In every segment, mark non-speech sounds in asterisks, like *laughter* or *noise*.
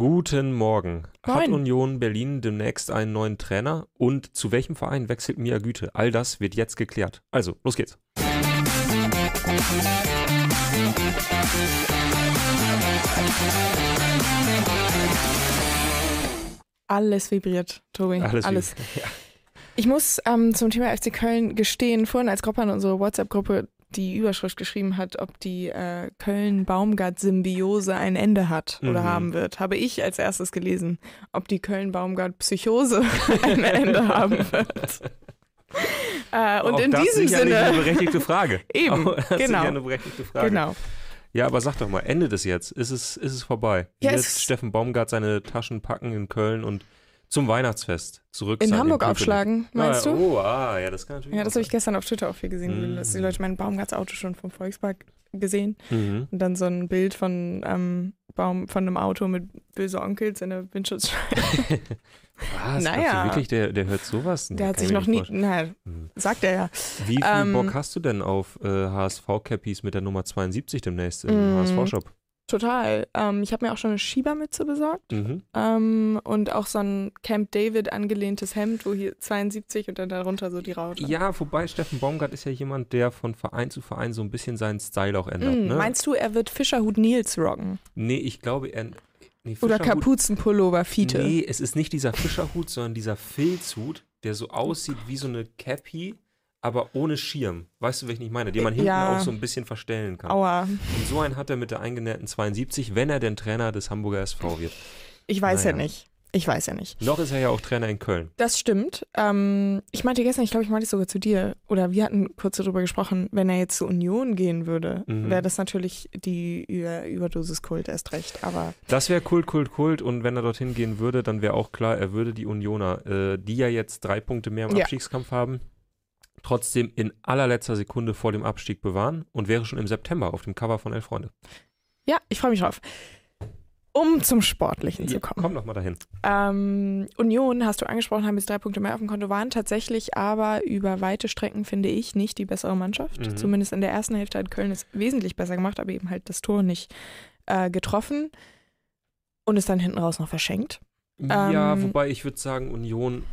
Guten Morgen. Hat Moin. Union Berlin demnächst einen neuen Trainer? Und zu welchem Verein wechselt Mia Güte? All das wird jetzt geklärt. Also, los geht's. Alles vibriert, Tobi. Alles. Alles. wie- *laughs* Ja. Ich muss ähm, zum Thema FC Köln gestehen, vorhin als Gruppe an unsere WhatsApp-Gruppe die Überschrift geschrieben hat, ob die äh, Köln-Baumgart-Symbiose ein Ende hat oder Mhm. haben wird, habe ich als erstes gelesen, ob die Köln-Baumgart-Psychose *laughs* ein Ende haben wird. *laughs* Äh, und Auch in das diesem sicherlich eine Sinne. berechtigte Frage. *laughs* Eben, Auch das ist genau. ja eine berechtigte Frage. Genau. Ja, aber sag doch mal, endet es jetzt? Ist es, ist es vorbei? Ja, Wird Steffen Baumgart seine Taschen packen in Köln und zum Weihnachtsfest zurück In Hamburg Köpenick? aufschlagen, meinst ah, du? Oh, ah, ja, das kann natürlich Ja, das habe ich gestern auf Twitter auch viel gesehen, Mhm. dass die Leute mein Baumgarts Auto schon vom Volkspark gesehen. Mhm. und dann so ein Bild von ähm, Baum von einem Auto mit böse Onkels in der Windschutzscheibe. *laughs* Was? Naja. Wirklich, der, der hört sowas? Nee, Der hat sich noch nie, naja, Mhm. sagt er ja. Wie viel Ähm, Bock hast du denn auf äh, HSV-Cappies mit der Nummer 72 demnächst im Mm. HSV-Shop? Total. Ähm, ich habe mir auch schon eine Schiebermütze besorgt Mhm. ähm, und auch so ein Camp David angelehntes Hemd, wo hier 72 und dann darunter so die Raute. Ja, wobei Steffen Baumgart ist ja jemand, der von Verein zu Verein so ein bisschen seinen Style auch ändert. Mm, ne? Meinst du, er wird Fischerhut Nils rocken? Nee, ich glaube, er. Nee, Oder Kapuzenpullover Fiete? Nee, es ist nicht dieser Fischerhut, sondern dieser Filzhut, der so aussieht wie so eine Cappy, aber ohne Schirm. Weißt du, welchen ich meine? Den man hinten Ja. auch so ein bisschen verstellen kann. Aua. Und so einen hat er mit der eingenähten 72, wenn er denn Trainer des Hamburger SV wird. Ich weiß Naja. ja nicht. Ich weiß ja nicht. Noch ist er ja auch Trainer in Köln. Das stimmt. Ähm, ich meinte gestern, ich glaube, ich meinte es sogar zu dir, oder wir hatten kurz darüber gesprochen, wenn er jetzt zur Union gehen würde, Mhm. wäre das natürlich die Über Überdosis-Kult erst recht. Aber Das wäre Kult, Kult, Kult. Und wenn er dorthin gehen würde, dann wäre auch klar, er würde die Unioner, äh, die ja jetzt drei Punkte mehr im Ja. Abstiegskampf haben, trotzdem in allerletzter Sekunde vor dem Abstieg bewahren und wäre schon im September auf dem Cover von Elf Freunde. ja, ich freue mich drauf. Um zum Sportlichen zu kommen. komm doch mal dahin. Ähm, Union, hast du angesprochen, haben jetzt drei Punkte mehr auf dem Konto, waren tatsächlich aber über weite Strecken, finde ich, nicht die bessere Mannschaft. Mhm. Zumindest in der ersten Hälfte hat Köln es wesentlich besser gemacht, aber eben halt das Tor nicht äh, getroffen und es dann hinten raus noch verschenkt. ja, Ähm, wobei ich würde sagen, Union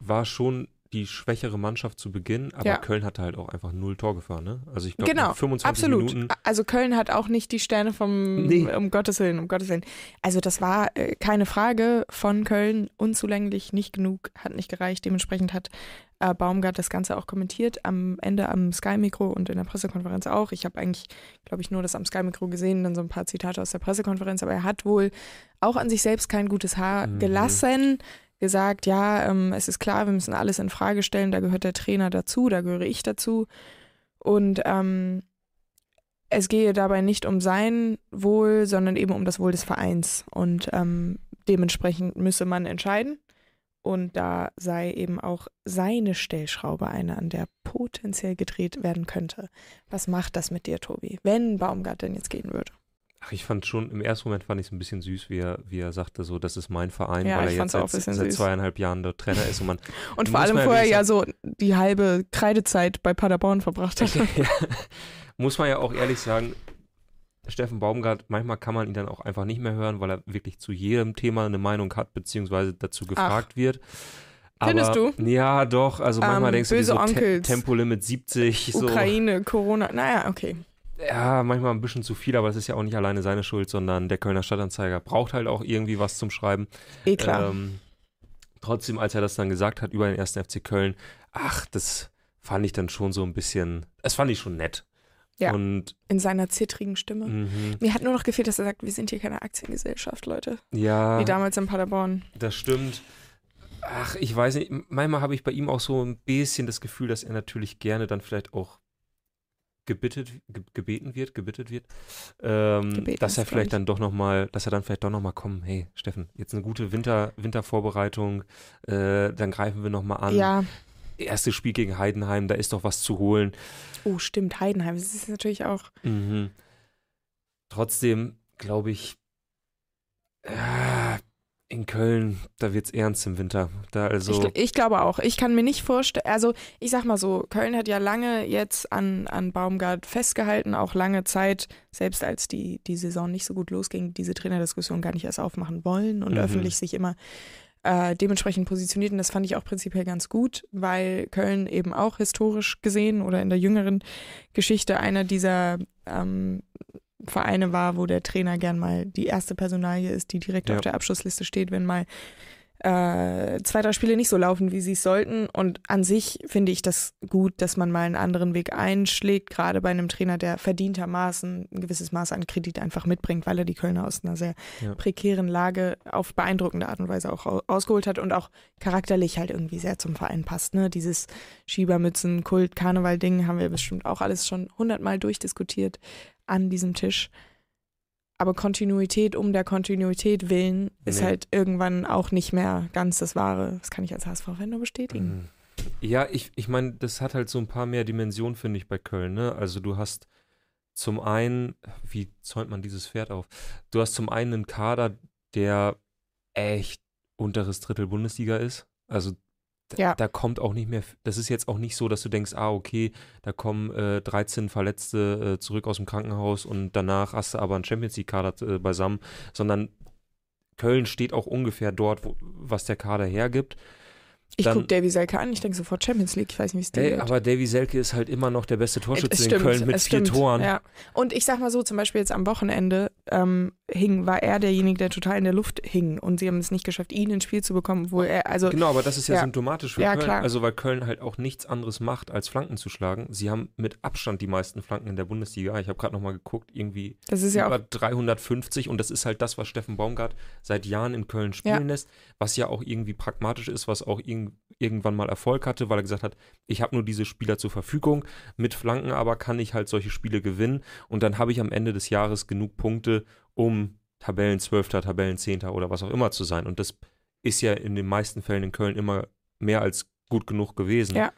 war schon die schwächere Mannschaft zu Beginn, aber Ja. Köln hatte halt auch einfach null Torgefahr, ne? Also ich glaube, Genau, 25 Absolut. Minuten. Also Köln hat auch nicht die Sterne vom, Nee. um Gottes Willen, um Gottes Willen. Also das war äh, keine Frage von Köln, unzulänglich, nicht genug, hat nicht gereicht. Dementsprechend hat äh, Baumgart das Ganze auch kommentiert, am Ende am Sky-Mikro und in der Pressekonferenz auch. Ich habe eigentlich, glaube ich, nur das am Sky-Mikro gesehen, dann so ein paar Zitate aus der Pressekonferenz, aber er hat wohl auch an sich selbst kein gutes Haar Mhm. gelassen, gesagt, ja, ähm, es ist klar, wir müssen alles in Frage stellen, da gehört der Trainer dazu, da gehöre ich dazu. Und ähm, es gehe dabei nicht um sein Wohl, sondern eben um das Wohl des Vereins. Und ähm, dementsprechend müsse man entscheiden. Und da sei eben auch seine Stellschraube eine, an der potenziell gedreht werden könnte. Was macht das mit dir, Tobi, wenn Baumgart denn jetzt gehen würde? Ach, ich fand schon, im ersten Moment fand ich es ein bisschen süß, wie er, wie er sagte, so, das ist mein Verein, Ja, weil er jetzt seit, seit zweieinhalb Jahren der Trainer ist und man *laughs* Und vor allem vorher ja so die halbe Kreidezeit bei Paderborn verbracht hat. *laughs* ja, muss man ja auch ehrlich sagen, Steffen Baumgart, manchmal kann man ihn dann auch einfach nicht mehr hören, weil er wirklich zu jedem Thema eine Meinung hat, beziehungsweise dazu gefragt wird. Findest du? Ja, doch. Also manchmal Ähm, denkst du so Te. Tempolimit 70. So. Ukraine, Corona, naja, okay. Ja, manchmal ein bisschen zu viel, aber es ist ja auch nicht alleine seine Schuld, sondern der Kölner Stadtanzeiger braucht halt auch irgendwie was zum Schreiben. Eh klar. Ähm, trotzdem, als er das dann gesagt hat über den ersten FC Köln, ach, das fand ich dann schon so ein bisschen, das fand ich schon nett. Ja. Und In seiner zittrigen Stimme. mhm, Mir hat nur noch gefehlt, dass er sagt, wir sind hier keine Aktiengesellschaft, Leute. ja, Wie damals in Paderborn. das stimmt. Ach, ich weiß nicht, manchmal habe ich bei ihm auch so ein bisschen das Gefühl, dass er natürlich gerne dann vielleicht auch gebittet, ge gebeten wird, gebittet wird, ähm, dass er vielleicht ich. dann doch nochmal, dass er dann vielleicht doch nochmal kommen, hey Steffen, jetzt eine gute Winter, Wintervorbereitung, äh, dann greifen wir nochmal an. Ja, Erstes Spiel gegen Heidenheim, da ist doch was zu holen. oh stimmt, Heidenheim. Das ist natürlich auch. Mhm. Trotzdem glaube ich, äh, in Köln, da wird es ernst im Winter. Da also ich, ich, glaube auch. Ich kann mir nicht vorstellen, also ich sag mal so, Köln hat ja lange jetzt an, an Baumgart festgehalten, auch lange Zeit, selbst als die, die Saison nicht so gut losging, diese Trainerdiskussion gar nicht erst aufmachen wollen und mhm. öffentlich sich immer äh, dementsprechend positioniert. Und das fand ich auch prinzipiell ganz gut, weil Köln eben auch historisch gesehen oder in der jüngeren Geschichte einer dieser ähm, Vereine war, wo der Trainer gern mal die erste Personalie ist, die direkt ja. auf der Abschlussliste steht, wenn mal äh, zwei, drei Spiele nicht so laufen, wie sie es sollten. Und an sich finde ich das gut, dass man mal einen anderen Weg einschlägt, gerade bei einem Trainer, der verdientermaßen ein gewisses Maß an Kredit einfach mitbringt, weil er die Kölner aus einer sehr ja. prekären Lage auf beeindruckende Art und Weise auch ausgeholt hat und auch charakterlich halt irgendwie sehr zum Verein passt. Ne? Dieses Schiebermützen, Kult, Karneval-Ding haben wir bestimmt auch alles schon hundertmal durchdiskutiert an diesem Tisch. Aber Kontinuität um der Kontinuität willen ist nee. halt irgendwann auch nicht mehr ganz das Wahre. Das kann ich als HSV-Fan nur bestätigen. Mhm. Ja, ich, ich meine, das hat halt so ein paar mehr Dimensionen, finde ich, bei Köln. Ne? Also du hast zum einen, wie zäumt man dieses Pferd auf? Du hast zum einen einen Kader, der echt unteres Drittel Bundesliga ist. Also ja. da kommt auch nicht mehr, das ist jetzt auch nicht so, dass du denkst, ah, okay, da kommen äh, 13 Verletzte äh, zurück aus dem Krankenhaus und danach hast du aber einen Champions League-Kader äh, beisammen, sondern Köln steht auch ungefähr dort, wo, was der Kader hergibt. Ich gucke Davy Selke an, ich denke sofort Champions League, ich weiß nicht, wie es dir geht. Aber Davy Selke ist halt immer noch der beste Torschütze in Köln mit vier Toren. Ja. Und ich sag mal so, zum Beispiel jetzt am Wochenende ähm, hing, war er derjenige, der total in der Luft hing und sie haben es nicht geschafft, ihn ins Spiel zu bekommen, wo er, also. Genau, aber das ist ja, ja. symptomatisch für ja, Köln. Klar. Also weil Köln halt auch nichts anderes macht, als Flanken zu schlagen. Sie haben mit Abstand die meisten Flanken in der Bundesliga. Ich habe gerade nochmal geguckt, irgendwie das ist ja über 350 und das ist halt das, was Steffen Baumgart seit Jahren in Köln spielen lässt, was ja auch irgendwie pragmatisch ist, was auch irgendwie irgendwann mal Erfolg hatte, weil er gesagt hat, ich habe nur diese Spieler zur Verfügung, mit Flanken aber kann ich halt solche Spiele gewinnen und dann habe ich am Ende des Jahres genug Punkte, um Tabellenzwölfter, Tabellenzehnter oder was auch immer zu sein. Und das ist ja in den meisten Fällen in Köln immer mehr als gut genug gewesen. Ja.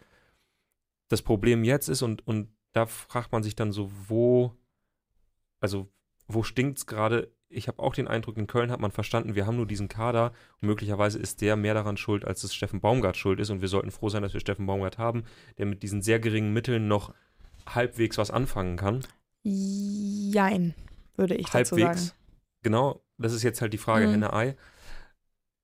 Das Problem jetzt ist, und, und da fragt man sich dann so, wo, also wo stinkt es gerade? ich habe auch den Eindruck, in Köln hat man verstanden, wir haben nur diesen Kader und möglicherweise ist der mehr daran schuld, als es Steffen Baumgart schuld ist. Und wir sollten froh sein, dass wir Steffen Baumgart haben, der mit diesen sehr geringen Mitteln noch halbwegs was anfangen kann. Jein, würde ich halbwegs. dazu sagen. Genau, das ist jetzt halt die Frage, mhm. Henne-Ei.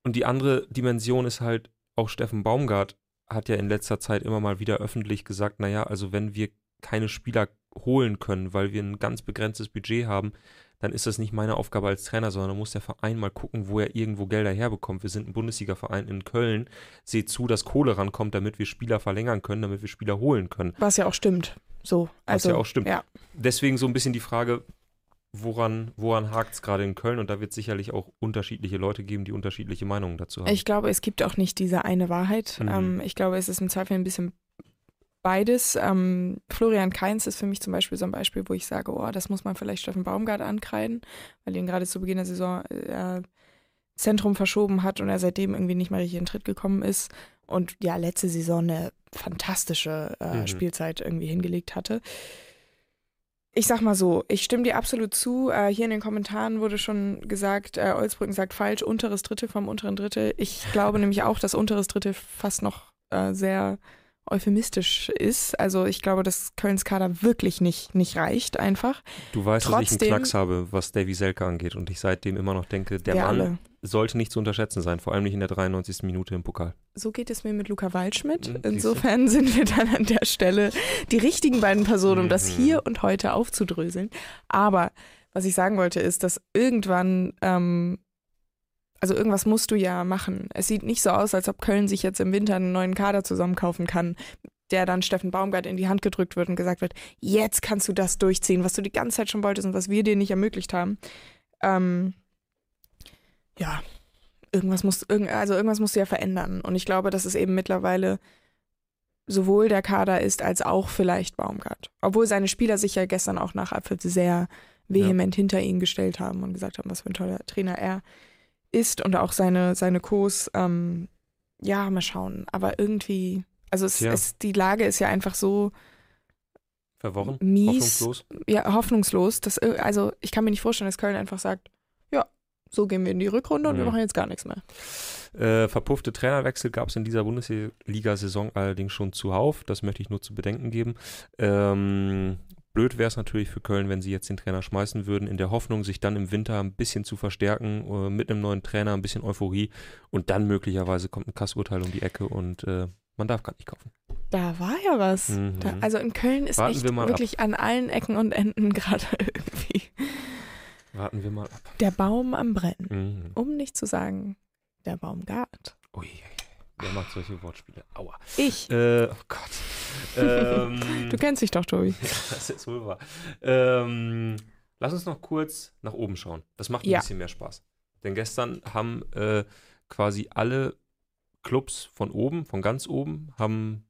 Und die andere Dimension ist halt, auch Steffen Baumgart hat ja in letzter Zeit immer mal wieder öffentlich gesagt, naja, also wenn wir keine Spieler holen können, weil wir ein ganz begrenztes Budget haben, dann ist das nicht meine Aufgabe als Trainer, sondern muss der Verein mal gucken, wo er irgendwo Gelder herbekommt. Wir sind ein Bundesliga-Verein in Köln. Seht zu, dass Kohle rankommt, damit wir Spieler verlängern können, damit wir Spieler holen können. Was ja auch stimmt. So, also, Was ja auch stimmt. Ja. Deswegen so ein bisschen die Frage, woran, woran hakt es gerade in Köln? Und da wird es sicherlich auch unterschiedliche Leute geben, die unterschiedliche Meinungen dazu haben. Ich glaube, es gibt auch nicht diese eine Wahrheit. Mhm. Ähm, ich glaube, es ist im Zweifel ein bisschen beides. Ähm, Florian Kainz ist für mich zum Beispiel so ein Beispiel, wo ich sage, oh, das muss man vielleicht Steffen Baumgart ankreiden, weil ihn gerade zu Beginn der Saison äh, Zentrum verschoben hat und er seitdem irgendwie nicht mehr richtig in den Tritt gekommen ist und ja, letzte Saison eine fantastische äh, mhm. Spielzeit irgendwie hingelegt hatte. Ich sag mal so, ich stimme dir absolut zu. Äh, hier in den Kommentaren wurde schon gesagt, äh, Olsbrücken sagt falsch, unteres Drittel vom unteren Drittel. Ich glaube nämlich auch, dass unteres Drittel fast noch äh, sehr euphemistisch ist. Also ich glaube, dass Kölns Kader wirklich nicht, nicht reicht einfach. Du weißt, Trotzdem, dass ich einen Knacks habe, was Davy Selke angeht und ich seitdem immer noch denke, der Mann alle. Sollte nicht zu unterschätzen sein, vor allem nicht in der 93. Minute im Pokal. So geht es mir mit Luca Waldschmidt. Mhm, Insofern sind wir dann an der Stelle die richtigen beiden Personen, um das mhm. hier und heute aufzudröseln. Aber was ich sagen wollte, ist, dass irgendwann ähm, also irgendwas musst du ja machen. Es sieht nicht so aus, als ob Köln sich jetzt im Winter einen neuen Kader zusammenkaufen kann, der dann Steffen Baumgart in die Hand gedrückt wird und gesagt wird, jetzt kannst du das durchziehen, was du die ganze Zeit schon wolltest und was wir dir nicht ermöglicht haben. Ähm, ja, irgendwas muss, also irgendwas musst du ja verändern. Und ich glaube, dass es eben mittlerweile sowohl der Kader ist, als auch vielleicht Baumgart. Obwohl seine Spieler sich ja gestern auch nach Abpfiff sehr vehement ja. hinter ihn gestellt haben und gesagt haben, was für ein toller Trainer er ist und auch seine, seine Kurs, ähm, ja, mal schauen. Aber irgendwie, also es, ja. es, die Lage ist ja einfach so verworren, mies, hoffnungslos. Ja, hoffnungslos. Dass, also ich kann mir nicht vorstellen, dass Köln einfach sagt, so gehen wir in die Rückrunde und wir Ja. machen jetzt gar nichts mehr. Äh, verpuffte Trainerwechsel gab es in dieser Bundesliga-Saison allerdings schon zuhauf. Das möchte ich nur zu bedenken geben. Ähm, blöd wäre es natürlich für Köln, wenn sie jetzt den Trainer schmeißen würden, in der Hoffnung, sich dann im Winter ein bisschen zu verstärken, äh, mit einem neuen Trainer, ein bisschen Euphorie und dann möglicherweise kommt ein Kassurteil um die Ecke und äh, man darf gar nicht kaufen. Da war ja was. Mhm. Da, also in Köln ist Warten echt wir mal ab. wirklich an allen Ecken und Enden *laughs* gerade irgendwie Warten wir mal ab. der Baum am Brennen. Mhm. Um nicht zu sagen, der Baum gart. Ui, wer macht solche Wortspiele? Aua. Ich. Äh, oh Gott. *laughs* ähm, Du kennst dich doch, Tobi. *laughs* Das ist wohl wahr. Ähm, lass uns noch kurz nach oben schauen. Das macht ein Ja. bisschen mehr Spaß. Denn gestern haben äh, quasi alle Clubs von oben, von ganz oben, haben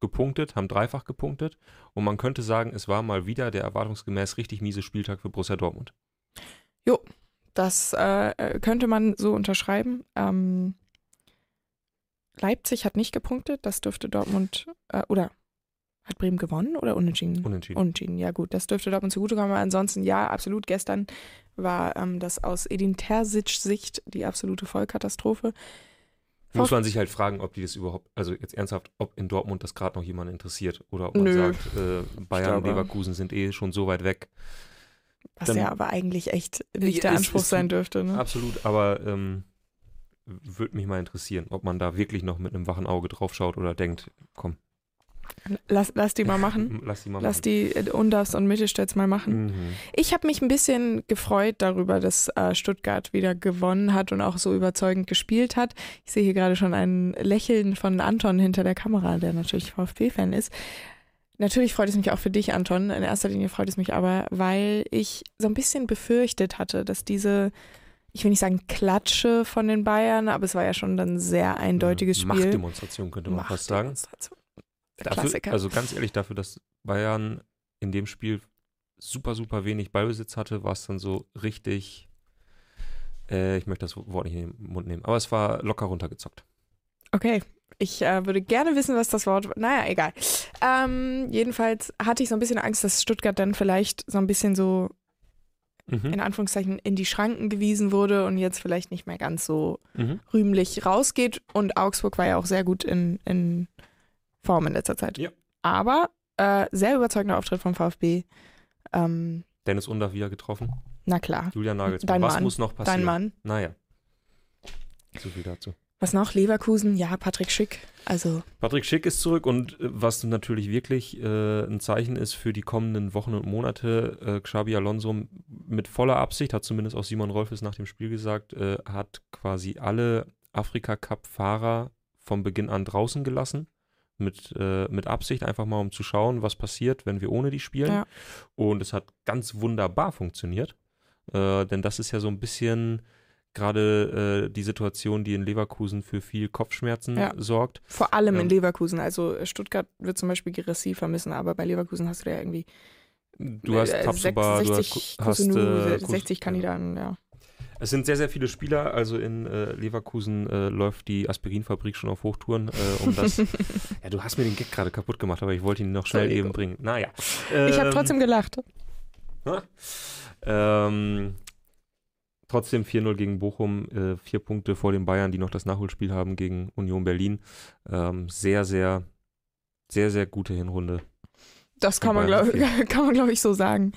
gepunktet, haben dreifach gepunktet. Und man könnte sagen, es war mal wieder der erwartungsgemäß richtig miese Spieltag für Borussia Dortmund. Das äh, äh, könnte man so unterschreiben. Ähm, Leipzig hat nicht gepunktet. Das dürfte Dortmund, äh, oder hat Bremen gewonnen oder unentschieden? Unentschieden. Unentschieden, ja gut. Das dürfte Dortmund zugutekommen. Aber ansonsten, ja, absolut. Gestern war ähm, das aus Edin Terzic Sicht die absolute Vollkatastrophe. Muss man sich halt fragen, ob die das überhaupt, also jetzt ernsthaft, ob in Dortmund das gerade noch jemand interessiert oder ob man Nö. sagt, äh, Bayern, glaube- Leverkusen sind eh schon so weit weg. Was Dann- ja aber eigentlich echt nicht der es Anspruch ist- sein dürfte. Ne? Absolut, aber ähm, würde mich mal interessieren, ob man da wirklich noch mit einem wachen Auge drauf schaut oder denkt, komm, Lass, lass die mal machen. *laughs* lass die mal Lass machen. die äh, Undavs und Mittelstädts mal machen. Mhm. Ich habe mich ein bisschen gefreut darüber, dass äh, Stuttgart wieder gewonnen hat und auch so überzeugend gespielt hat. Ich sehe hier gerade schon ein Lächeln von Anton hinter der Kamera, der natürlich VfB-Fan ist. Natürlich freut es mich auch für dich, Anton. In erster Linie freut es mich aber, weil ich so ein bisschen befürchtet hatte, dass diese, ich will nicht sagen Klatsche von den Bayern, aber es war ja schon dann ein sehr eindeutiges Spiel. Machtdemonstration könnte man fast sagen. Dafür, Klassiker. also ganz ehrlich, dafür, dass Bayern in dem Spiel super, super wenig Ballbesitz hatte, war es dann so richtig, äh, ich möchte das Wort nicht in den Mund nehmen, aber es war locker runtergezockt. Okay, ich äh, würde gerne wissen, was das Wort. Naja, egal. Ähm, jedenfalls hatte ich so ein bisschen Angst, dass Stuttgart dann vielleicht so ein bisschen so Mhm. in Anführungszeichen in die Schranken gewiesen wurde und jetzt vielleicht nicht mehr ganz so Mhm. rühmlich rausgeht. Und Augsburg war ja auch sehr gut in, in Form in letzter Zeit. Ja. Aber äh, sehr überzeugender Auftritt vom VfB. Ähm, Dennis Undaff wieder getroffen. na klar, Julian Nagelsmann. Dein Was Mann. muss noch passieren? dein Mann. Naja. So viel dazu. Was noch? Leverkusen? Ja, Patrick Schick. Also, Patrick Schick ist zurück und äh, was natürlich wirklich äh, ein Zeichen ist für die kommenden Wochen und Monate, äh, Xabi Alonso mit voller Absicht, hat zumindest auch Simon Rolfes nach dem Spiel gesagt, äh, hat quasi alle Afrika-Cup-Fahrer vom Beginn an draußen gelassen. Mit, äh, mit Absicht, einfach mal um zu schauen, was passiert, wenn wir ohne die spielen. Ja. Und es hat ganz wunderbar funktioniert. Äh, denn das ist ja so ein bisschen gerade äh, die Situation, die in Leverkusen für viel Kopfschmerzen Ja. sorgt. Vor allem in Ähm, Leverkusen. Also Stuttgart wird zum Beispiel Girassi vermissen, aber bei Leverkusen hast du ja irgendwie Du hast äh, Tabsoba, du 60, hast Kusunu, äh, Kus- 60 Kandidaten, ja. Es sind sehr, sehr viele Spieler. Also in äh, Leverkusen äh, läuft die Aspirinfabrik schon auf Hochtouren, äh, um das. *laughs* ja, du hast mir den Gag gerade kaputt gemacht, aber ich wollte ihn noch schnell eben bringen. Naja. ich habe Ähm, trotzdem gelacht. Ähm, trotzdem 4-0 gegen Bochum, äh, vier Punkte vor den Bayern, die noch das Nachholspiel haben gegen Union Berlin. Ähm, sehr, sehr, sehr, sehr gute Hinrunde. Das kann man, glaube *laughs* kann man, glaub ich, so sagen.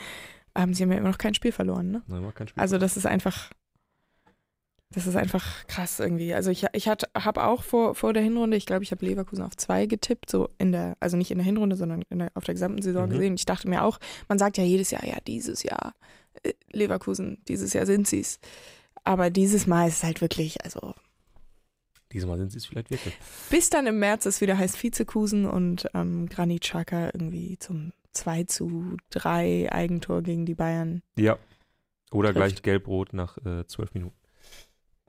Ähm, sie haben ja immer noch kein Spiel verloren, ne? Nein, kein Spiel. Also das ist einfach, das ist einfach krass irgendwie. Also ich, ich habe auch vor, vor der Hinrunde, ich glaube, ich habe Leverkusen auf zwei getippt, so in der, also nicht in der Hinrunde, sondern in der, auf der gesamten Saison Mhm. gesehen. Ich dachte mir auch, man sagt ja jedes Jahr, ja, dieses Jahr äh, Leverkusen, dieses Jahr sind sie's. Aber dieses Mal ist es halt wirklich, also Diesmal sind sie es vielleicht wirklich. bis dann im März es wieder heißt Vizekusen und ähm, Granit Xhaka irgendwie zum 2 zu 3 Eigentor gegen die Bayern. Ja. Oder Trifft. gleich gelb-rot nach äh, zwölf Minuten.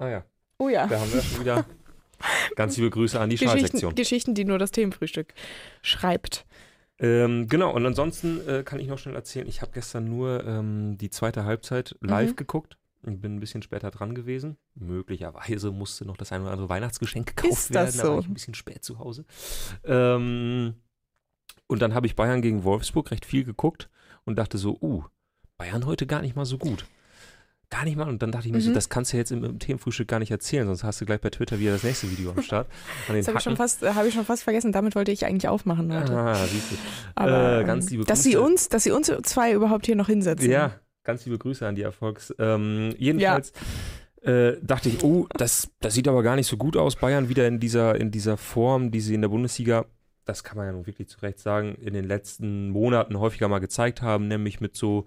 Ah ja, Oh ja. da haben wir schon wieder *laughs* ganz liebe Grüße an die Schalsektion. Geschichten, die nur das Themenfrühstück schreibt. Ähm, genau, und ansonsten äh, kann ich noch schnell erzählen, ich habe gestern nur ähm, die zweite Halbzeit live Mhm. geguckt und bin ein bisschen später dran gewesen. Möglicherweise musste noch das ein oder andere Weihnachtsgeschenk gekauft werden, da war so? ich ein bisschen spät zu Hause. Ähm, und dann habe ich Bayern gegen Wolfsburg recht viel geguckt und dachte so, uh, Bayern heute gar nicht mal so gut. Gar nicht mal. Und dann dachte ich mir so, Mhm. das kannst du jetzt im, im Themenfrühstück gar nicht erzählen, sonst hast du gleich bei Twitter wieder das nächste Video am Start. Das habe ich, schon fast- äh, hab ich schon fast vergessen. Damit wollte ich eigentlich aufmachen heute. Ah, siehst du. Aber äh, ganz ähm, liebe dass sie Grüße. uns, dass sie uns zwei überhaupt hier noch hinsetzen. Ja, ganz liebe Grüße an die Erfolgs. Ähm, jedenfalls äh, dachte ich, oh, das, das sieht aber gar nicht so gut aus. Bayern wieder in dieser, in dieser Form, die sie in der Bundesliga, das kann man ja nun wirklich zu Recht sagen, in den letzten Monaten häufiger mal gezeigt haben, nämlich mit so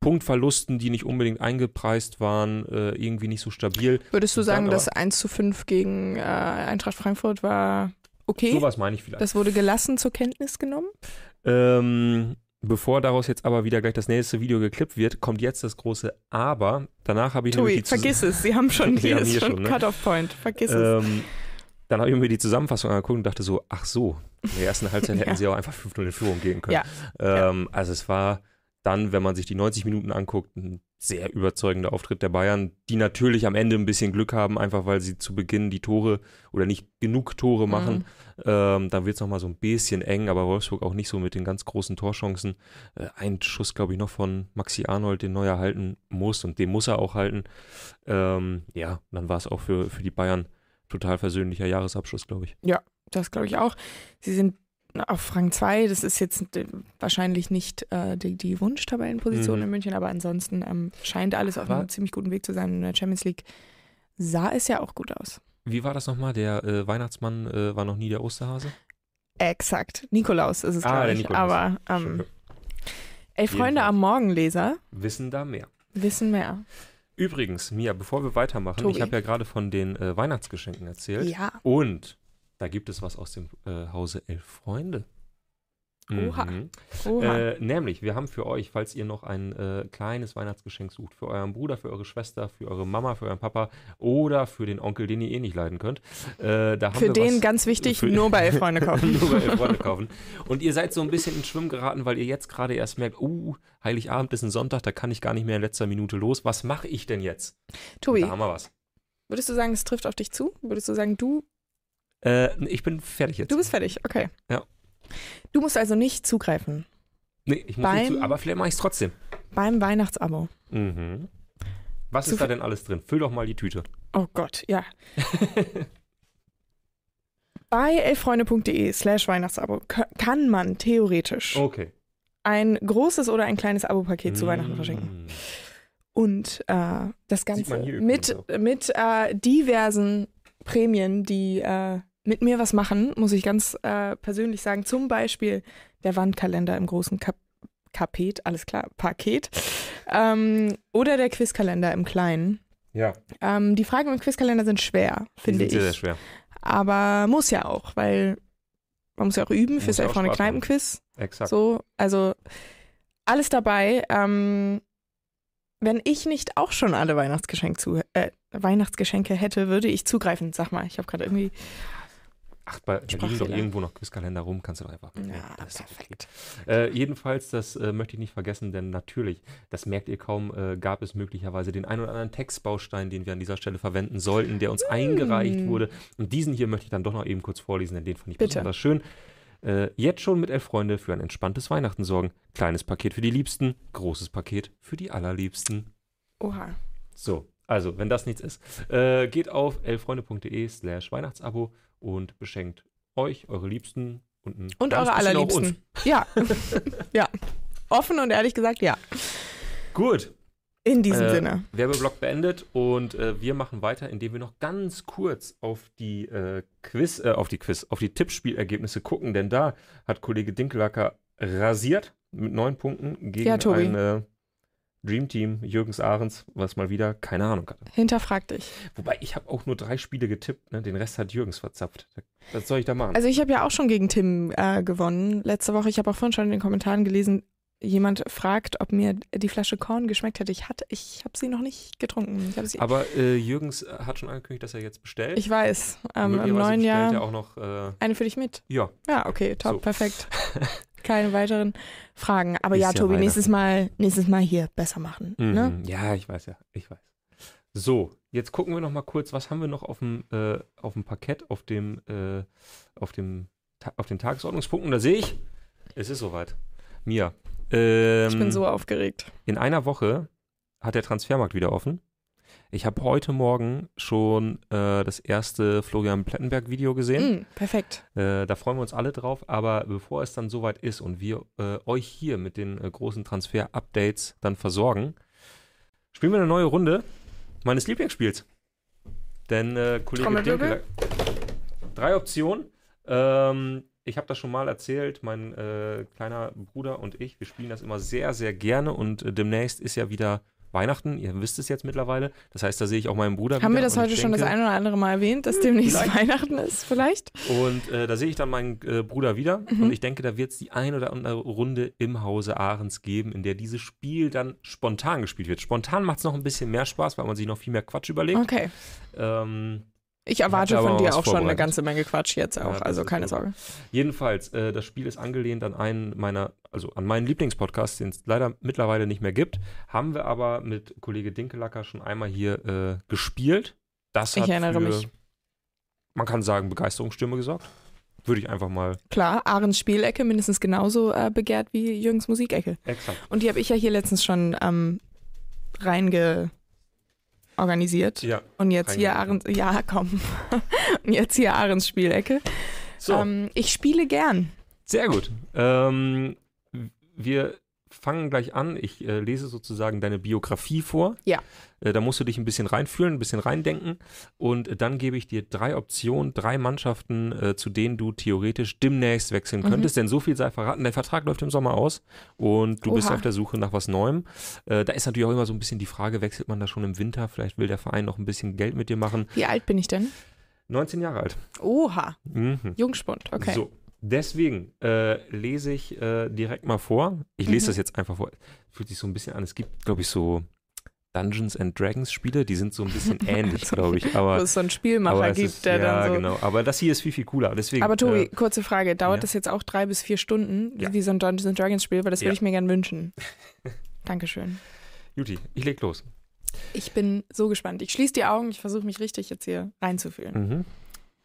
Punktverlusten, die nicht unbedingt eingepreist waren, äh, irgendwie nicht so stabil. Würdest du sagen, dass aber- 1 zu 5 gegen äh, Eintracht Frankfurt war okay? Sowas meine ich vielleicht. Das wurde gelassen zur Kenntnis genommen? Ähm, bevor daraus jetzt aber wieder gleich das nächste Video geklippt wird, kommt jetzt das große Aber. Danach habe ich Tobi, nämlich die Zus- vergiss es. Sie haben schon, *laughs* hier haben ist hier schon schon, ne? Cut-Off-Point. Vergiss es. Ähm, dann habe ich mir die Zusammenfassung angeguckt und dachte so, ach so, in der ersten Halbzeit *laughs* hätten Ja. sie auch einfach 5-0 in Führung gehen können. Ja. Ähm, Also es war dann, wenn man sich die 90 Minuten anguckt, ein sehr überzeugender Auftritt der Bayern, die natürlich am Ende ein bisschen Glück haben, einfach weil sie zu Beginn die Tore oder nicht genug Tore Mhm. machen. Ähm, dann wird es nochmal so ein bisschen eng, aber Wolfsburg auch nicht so mit den ganz großen Torchancen. Äh, ein Schuss, glaube ich, noch von Maxi Arnold, den Neuer halten muss und den muss er auch halten. Ähm, ja, dann war es auch für, für die Bayern total versöhnlicher Jahresabschluss, glaube ich. Das glaube ich auch. Sie sind auf Rang 2. Das ist jetzt äh, wahrscheinlich nicht äh, die, die Wunschtabellenposition Mhm. in München, aber ansonsten ähm, scheint alles auf einem ziemlich guten Weg zu sein. In der Champions League sah es ja auch gut aus. Wie war das nochmal? Der äh, Weihnachtsmann äh, war noch nie der Osterhase? Exakt. Nikolaus ist es, Ah, glaube ich. Aber ähm, ey, Freunde am Morgenleser Wissen da mehr. wissen mehr. Übrigens, Mia, bevor wir weitermachen, Tobi. ich habe ja gerade von den äh, Weihnachtsgeschenken erzählt. Ja. Und da gibt es was aus dem äh, Hause Elf Freunde. Oha. Mhm. Oha. Äh, nämlich, wir haben für euch, falls ihr noch ein äh, kleines Weihnachtsgeschenk sucht, für euren Bruder, für eure Schwester, für eure Mama, für euren Papa oder für den Onkel, den ihr eh nicht leiden könnt. Äh, da haben Für wir den was, ganz wichtig, nur bei *laughs* Freunde kaufen. nur bei Elf Freunde kaufen. Und ihr seid so ein bisschen ins Schwimmen geraten, weil ihr jetzt gerade erst merkt, uh, Heiligabend ist ein Sonntag, da kann ich gar nicht mehr in letzter Minute los. Was mache ich denn jetzt? Tobi, Da haben wir was. würdest du sagen, es trifft auf dich zu? Würdest du sagen, du, Äh, ich bin fertig jetzt. du bist fertig? Okay. Ja. Du musst also nicht zugreifen Nee, ich muss nicht Beim- zu, aber vielleicht mache ich es trotzdem. beim Weihnachtsabo. Mhm. Was Zu ist da denn alles drin? Füll doch mal die Tüte. Oh Gott, ja. *laughs* Bei elffreunde.de slash Weihnachtsabo kann man theoretisch Okay. ein großes oder ein kleines Abo-Paket zu Weihnachten verschenken. Mm. Und äh, das Ganze mit, mit äh, diversen Prämien, die äh, mit mir was machen, muss ich ganz äh, persönlich sagen. Zum Beispiel der Wandkalender im großen Kap Kapet, alles klar, Paket. Ähm, oder der Quizkalender im kleinen. Ja, Ähm, die Fragen im Quizkalender sind schwer, die finde sind ich. sehr, sehr schwer. Aber muss ja auch, weil man muss ja auch üben fürs machen. Kneipenquiz. Exakt. So, also alles dabei. Ähm, wenn ich nicht auch schon alle Weihnachtsgeschenke, zu, äh, Weihnachtsgeschenke hätte, würde ich zugreifen. Sag mal, ich habe gerade irgendwie. Ach, bei, da liegen doch irgendwo noch Quizkalender rum, kannst du doch einfach. Ja, das ist doch perfekt. Äh, jedenfalls, das äh, möchte ich nicht vergessen, denn natürlich, das merkt ihr kaum, äh, gab es möglicherweise den ein oder anderen Textbaustein, den wir an dieser Stelle verwenden sollten, der uns eingereicht Mm. wurde. Und diesen hier möchte ich dann doch noch eben kurz vorlesen, denn den fand ich Bitte. besonders schön. Äh, jetzt schon mit elf Freunde für ein entspanntes Weihnachten sorgen. Kleines Paket für die Liebsten, großes Paket für die Allerliebsten. Oha. So, also, wenn das nichts ist, äh, geht auf elfreunde.de slash Weihnachtsabo und beschenkt euch, eure Liebsten und, ein Und eure allerliebsten. Ja. *laughs* ja. Offen und ehrlich gesagt, ja. Gut, In diesem Äh, Sinne. Werbeblock beendet und äh, wir machen weiter, indem wir noch ganz kurz auf die äh, Quiz, äh, auf die Quiz, auf die Tippspielergebnisse gucken, denn da hat Kollege Dinkelacker rasiert mit neun Punkten gegen Ja, ein äh, Dreamteam Jürgens Ahrens, was mal wieder keine Ahnung hatte. Hinterfrag dich. Wobei ich habe auch nur drei Spiele getippt, ne? den Rest hat Jürgens verzapft. Was soll ich da machen? Also ich habe ja auch schon gegen Tim äh, gewonnen letzte Woche. Ich habe auch vorhin schon in den Kommentaren gelesen, jemand fragt, ob mir die Flasche Korn geschmeckt hätte. Ich hatte, ich habe sie noch nicht getrunken. Aber äh, Jürgens hat schon angekündigt, dass er jetzt bestellt. ich weiß. Ähm, Im neuen Jahr er auch noch, äh, eine für dich mit. ja, Ja, okay, top, So. perfekt. *laughs* Keine weiteren Fragen. Aber Ist ja, Tobi, nächstes Mal, nächstes Mal hier besser machen. Ne? Mhm. Ja, ich weiß ja, ich weiß. So, jetzt gucken wir noch mal kurz, was haben wir noch auf dem, äh, auf dem Parkett, auf dem, äh, auf dem, auf den Tagesordnungspunkten. Da sehe ich, es ist soweit. Mia, ähm, Ich bin so aufgeregt. in einer Woche hat der Transfermarkt wieder offen. Ich habe heute Morgen schon äh, das erste Florian Plettenberg-Video gesehen. Mm, perfekt. Äh, da freuen wir uns alle drauf. Aber bevor es dann soweit ist und wir äh, euch hier mit den äh, großen Transfer-Updates dann versorgen, spielen wir eine neue Runde meines Lieblingsspiels. Denn äh, Kollege. Dinkel, drei Optionen. Ähm, ich habe das schon mal erzählt, mein äh, kleiner Bruder und ich, wir spielen das immer sehr, sehr gerne und äh, demnächst ist ja wieder Weihnachten, ihr wisst es jetzt mittlerweile. Das heißt, da sehe ich auch meinen Bruder Haben wir das heute ich schon das denke- ein oder andere Mal erwähnt, dass demnächst. Weihnachten ist, vielleicht? Und äh, da sehe ich dann meinen äh, Bruder wieder. Mhm. Und ich denke, da wird es die ein oder andere Runde im Hause Ahrens geben, in der dieses Spiel dann spontan gespielt wird. Spontan macht es noch ein bisschen mehr Spaß, weil man sich noch viel mehr Quatsch überlegt. Okay. Ähm, Ich erwarte da von dir auch schon eine ganze Menge Quatsch jetzt Ja, auch, das also keine wahr. Sorge. jedenfalls, äh, das Spiel ist angelehnt an einen meiner, also an meinen Lieblingspodcast, den es leider mittlerweile nicht mehr gibt. Haben wir aber mit Kollege Dinkelacker schon einmal hier äh, gespielt. Das Ich erinnere für, mich. man kann sagen, Begeisterungsstürme gesorgt. Würde ich einfach mal Klar, Ahrens Spielecke mindestens genauso äh, begehrt wie Jürgens Musikecke. exakt. Und die habe ich ja hier letztens schon ähm, reinge organisiert. Ja. Und jetzt hier Ahrens, ja komm, *laughs* und jetzt hier Ahrens Spielecke. So. Ähm, ich spiele gern. Sehr gut. Ähm, wir fangen gleich an. Ich äh, lese sozusagen deine Biografie vor. Ja. Äh, da musst du dich ein bisschen reinfühlen, ein bisschen reindenken. Und äh, dann gebe ich dir drei Optionen, drei Mannschaften, äh, zu denen du theoretisch demnächst wechseln Mhm. könntest. Denn so viel sei verraten, dein Vertrag läuft im Sommer aus und du bist Oha. auf der Suche nach was Neuem. Äh, da ist natürlich auch immer so ein bisschen die Frage, wechselt man da schon im Winter? Vielleicht will der Verein noch ein bisschen Geld mit dir machen. Wie alt bin ich denn? 19 Jahre alt. Oha, Mhm. Jungspund, okay. So, deswegen äh, lese ich äh, direkt mal vor. Ich lese Mhm. das jetzt einfach vor. Fühlt sich so ein bisschen an. Es gibt, glaube ich, so Dungeons and Dragons Spiele, die sind so ein bisschen *laughs* ähnlich, So, glaube ich. Wo Aber, es so einen Spielmacher gibt, ist, der ja, dann so. genau. Aber das hier ist viel, viel cooler. Deswegen, Aber Tobi, äh, kurze Frage, dauert ja. das jetzt auch drei bis vier Stunden, Ja. wie so ein Dungeons and Dragons Spiel? Weil das würde ich mir gern wünschen. *laughs* Dankeschön. Juti, ich leg los. Ich bin so gespannt. Ich schließe die Augen, ich versuche mich richtig jetzt hier reinzufühlen. Mhm.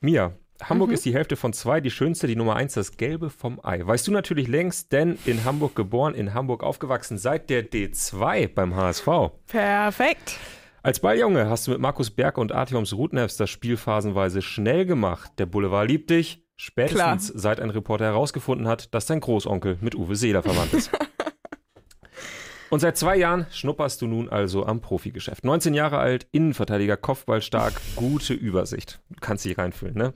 Mia, Hamburg Mhm. ist die Hälfte von zwei, die schönste, die Nummer eins, das Gelbe vom Ei. Weißt du natürlich längst, denn in Hamburg geboren, in Hamburg aufgewachsen, seit der D2 beim HSV. Perfekt. Als Balljunge hast du mit Markus Berg und Artyoms Rutnefs das Spiel phasenweise schnell gemacht. Der Boulevard liebt dich. Spätestens seit ein Reporter herausgefunden hat, dass dein Großonkel mit Uwe Seeler verwandt ist. *laughs* Und seit zwei Jahren schnupperst du nun also am Profigeschäft. 19 Jahre alt, Innenverteidiger, Kopfballstark, gute Übersicht. Du kannst dich reinfühlen, ne?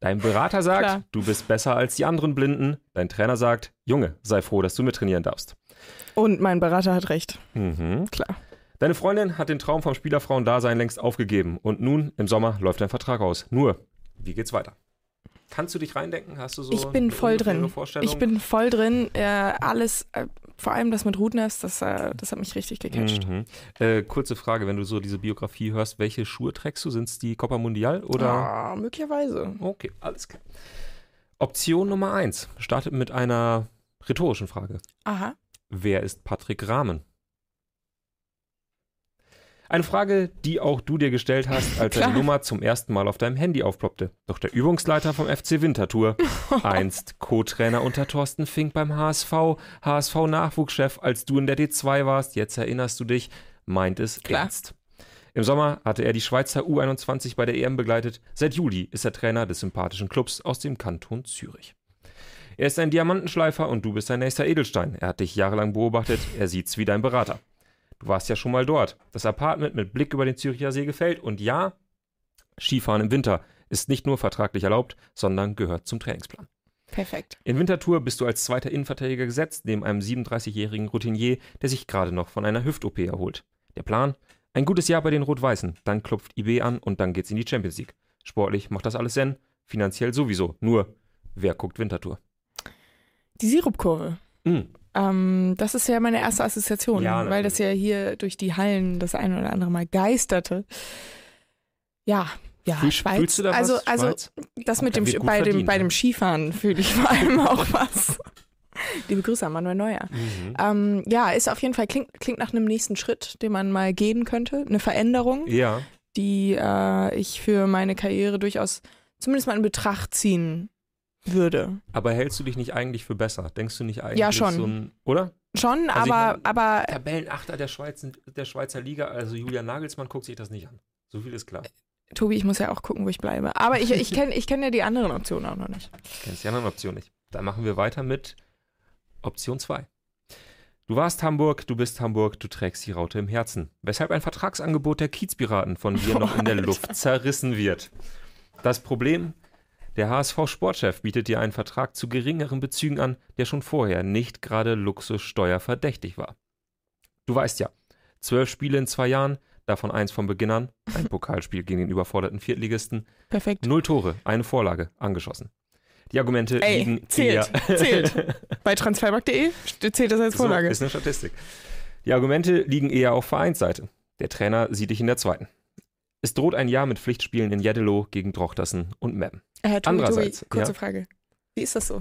Dein Berater sagt, Klar. du bist besser als die anderen Blinden. Dein Trainer sagt, Junge, sei froh, dass du mittrainieren darfst. Und mein Berater hat recht. Mhm. Klar. Deine Freundin hat den Traum vom Spielerfrauendasein längst aufgegeben und nun im Sommer läuft dein Vertrag aus. Nur, wie geht's weiter? Kannst du dich reindenken? Hast du so Ich bin voll drin. Ich bin voll drin. Äh, alles, äh, vor allem das mit Rudners, das, äh, das hat mich richtig gecatcht. Mhm. Äh, kurze Frage, wenn du so diese Biografie hörst, welche Schuhe trägst du? Sind es die Copa Mundial oder? Ah, möglicherweise. Okay, alles klar. Option Nummer eins startet mit einer rhetorischen Frage. Aha. Wer ist Patrick Rahmen? Eine Frage, die auch du dir gestellt hast, als deine Nummer zum ersten Mal auf deinem Handy aufploppte. Doch der Übungsleiter vom FC Winterthur, *laughs* einst Co-Trainer unter Thorsten Fink beim HSV, HSV-Nachwuchschef, als du in der D2 warst, jetzt erinnerst du dich, meint es Klar. ernst. Im Sommer hatte er die Schweizer U21 bei der EM begleitet. Seit Juli ist er Trainer des sympathischen Clubs aus dem Kanton Zürich. Er ist ein Diamantenschleifer und du bist sein nächster Edelstein. Er hat dich jahrelang beobachtet, er sieht's wie dein Berater. Du warst ja schon mal dort. Das Apartment mit Blick über den Züricher See gefällt und ja, Skifahren im Winter ist nicht nur vertraglich erlaubt, sondern gehört zum Trainingsplan. Perfekt. In Winterthur bist du als zweiter Innenverteidiger gesetzt, neben einem 37-jährigen Routinier, der sich gerade noch von einer Hüft-OP erholt. Der Plan? Ein gutes Jahr bei den Rot-Weißen, dann klopft IB an und dann geht's in die Champions League. Sportlich macht das alles Sinn, finanziell sowieso. Nur, wer guckt Winterthur? Die Sirupkurve. Hm, Ähm, das ist ja meine erste Assoziation, Ja, weil das ja hier durch die Hallen das ein oder andere Mal geisterte. Ja, ja, Fühl, Schweiz. Fühlst du da also, was, also Schweiz? das mit dem bei dem bei dem Skifahren fühle ich vor allem auch was. *laughs* Liebe Grüße an Manuel Neuer. Mhm. Ähm, ja, ist auf jeden Fall klingt, klingt nach einem nächsten Schritt, den man mal gehen könnte, eine Veränderung, Ja, die äh, ich für meine Karriere durchaus zumindest mal in Betracht ziehen würde. aber hältst du dich nicht eigentlich für besser? Denkst du nicht eigentlich Ja, schon. so ein, oder? Schon, Also ich aber, mein- aber Tabellenachter der, Schweiz, der Schweizer Liga, also Julian Nagelsmann guckt sich das nicht an. So viel ist klar. Tobi, ich muss ja auch gucken, wo ich bleibe. Aber ich, ich kenne ich kenn ja die anderen Optionen auch noch nicht. Kennst die anderen Optionen nicht. Dann machen wir weiter mit Option 2. Du warst Hamburg, du bist Hamburg, du trägst die Raute im Herzen. Weshalb ein Vertragsangebot der Kiezpiraten von dir noch in der. *laughs* Luft zerrissen wird. Das Problem? Der HSV-Sportchef bietet dir einen Vertrag zu geringeren Bezügen an, der schon vorher nicht gerade luxussteuerverdächtig war. Du weißt ja, zwölf Spiele in zwei Jahren, davon eins von Beginn an, ein Pokalspiel gegen den überforderten Viertligisten, Perfekt. Null Tore, eine Vorlage, angeschossen. Die Argumente Ey, liegen zählt, eher zählt. *laughs* Bei transfermarkt.de zählt das als so, Vorlage. ist eine Statistik. Die Argumente liegen eher auf Vereinsseite. Der Trainer sieht dich in der zweiten. Es droht ein Jahr mit Pflichtspielen in Jeddelo gegen Drochtersen und Meppen. Äh, Tobi, andererseits, Tobi, kurze ja. Frage. Wie ist das so?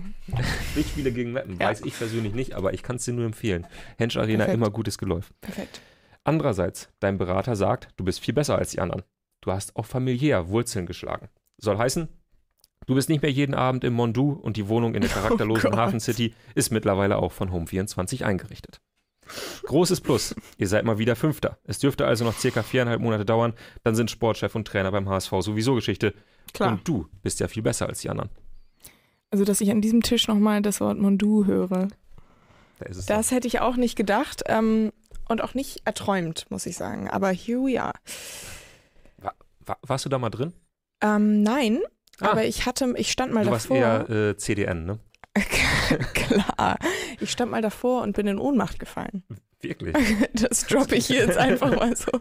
Pflichtspiele gegen Meppen, Ja. weiß ich persönlich nicht, aber ich kann es dir nur empfehlen. Hensch Arena, Perfekt. immer gutes Geläuf. Perfekt. Andererseits, dein Berater sagt, du bist viel besser als die anderen. Du hast auch familiär Wurzeln geschlagen. Soll heißen, du bist nicht mehr jeden Abend im Mondu und die Wohnung in der *laughs* charakterlosen Oh. Hafen City ist mittlerweile auch von Home24 eingerichtet. Großes Plus, ihr seid mal wieder Fünfter. Es dürfte also noch circa viereinhalb Monate dauern, dann sind Sportchef und Trainer beim HSV sowieso Geschichte. Klar. Und du bist ja viel besser als die anderen. Also, dass ich an diesem Tisch nochmal das Wort Mondu höre. Da Das hätte ich auch nicht gedacht ähm, und auch nicht erträumt, muss ich sagen. Aber here we are. Wa- wa- warst du da mal drin? Ähm, nein, Ah. aber ich hatte, ich stand mal du warst davor. eher äh, CDN, ne? *laughs* Klar. Ich stand mal davor und bin in Ohnmacht gefallen. Wirklich? *laughs* Das droppe ich hier jetzt einfach mal so.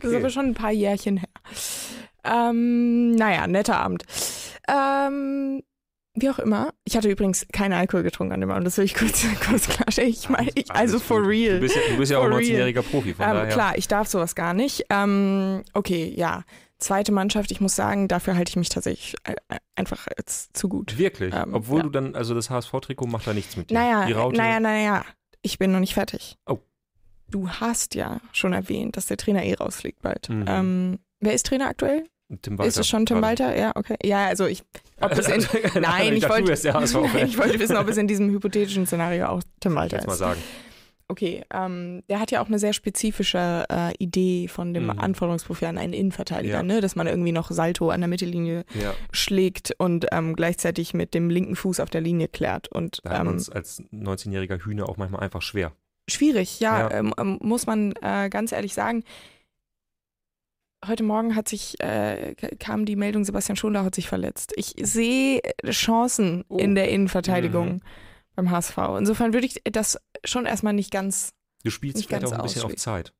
Das ist aber Okay. schon ein paar Jährchen her. Ähm, naja, netter Abend. Ähm, wie auch immer. Ich hatte übrigens keinen Alkohol getrunken an dem Abend. Das will ich kurz, *laughs* kurz klarstellen. Ich meine, ich, also for real. Du bist ja, du bist ja auch For 19-jähriger Profi, von Ähm, daher. klar, ich darf sowas gar nicht. Ähm, okay, ja. Zweite Mannschaft, ich muss sagen, dafür halte ich mich tatsächlich äh, äh, einfach zu gut. Wirklich? Ähm, Obwohl ja. du dann, also das HSV-Trikot macht da nichts mit dir. Naja, Die Raute, naja, naja. Ich bin noch nicht fertig. Oh. Du hast ja schon erwähnt, dass der Trainer eh rausfliegt bald. Mhm. Ähm, wer ist Trainer aktuell? Tim Walter. Ist es schon Tim. Walter? Ja, okay. Ja, also ich, ob es in, *laughs* Nein, Nein, ich dachte, wollte- HSV-Fan. *laughs* ich wollte wissen, ob es in diesem hypothetischen Szenario auch Tim Walter Jetzt mal ist. sagen. Okay, ähm, der hat ja auch eine sehr spezifische äh, Idee von dem Mhm. Anforderungsprofil an einen Innenverteidiger, Ja. ne? dass man irgendwie noch Salto an der Mittellinie Ja, schlägt und ähm, gleichzeitig mit dem linken Fuß auf der Linie klärt. Und da hat ähm, es als 19-jähriger Hühner auch manchmal einfach schwer. schwierig, ja, Ja. Ähm, ähm, muss man äh, ganz ehrlich sagen. Heute Morgen hat sich, äh, kam die Meldung, Sebastian Schonlau hat sich verletzt. Ich sehe Chancen Oh. in der Innenverteidigung Mhm. Beim HSV. Insofern würde ich das schon erstmal nicht ganz Du spielst Nicht vielleicht ganz auch ein bisschen auf. Zeit.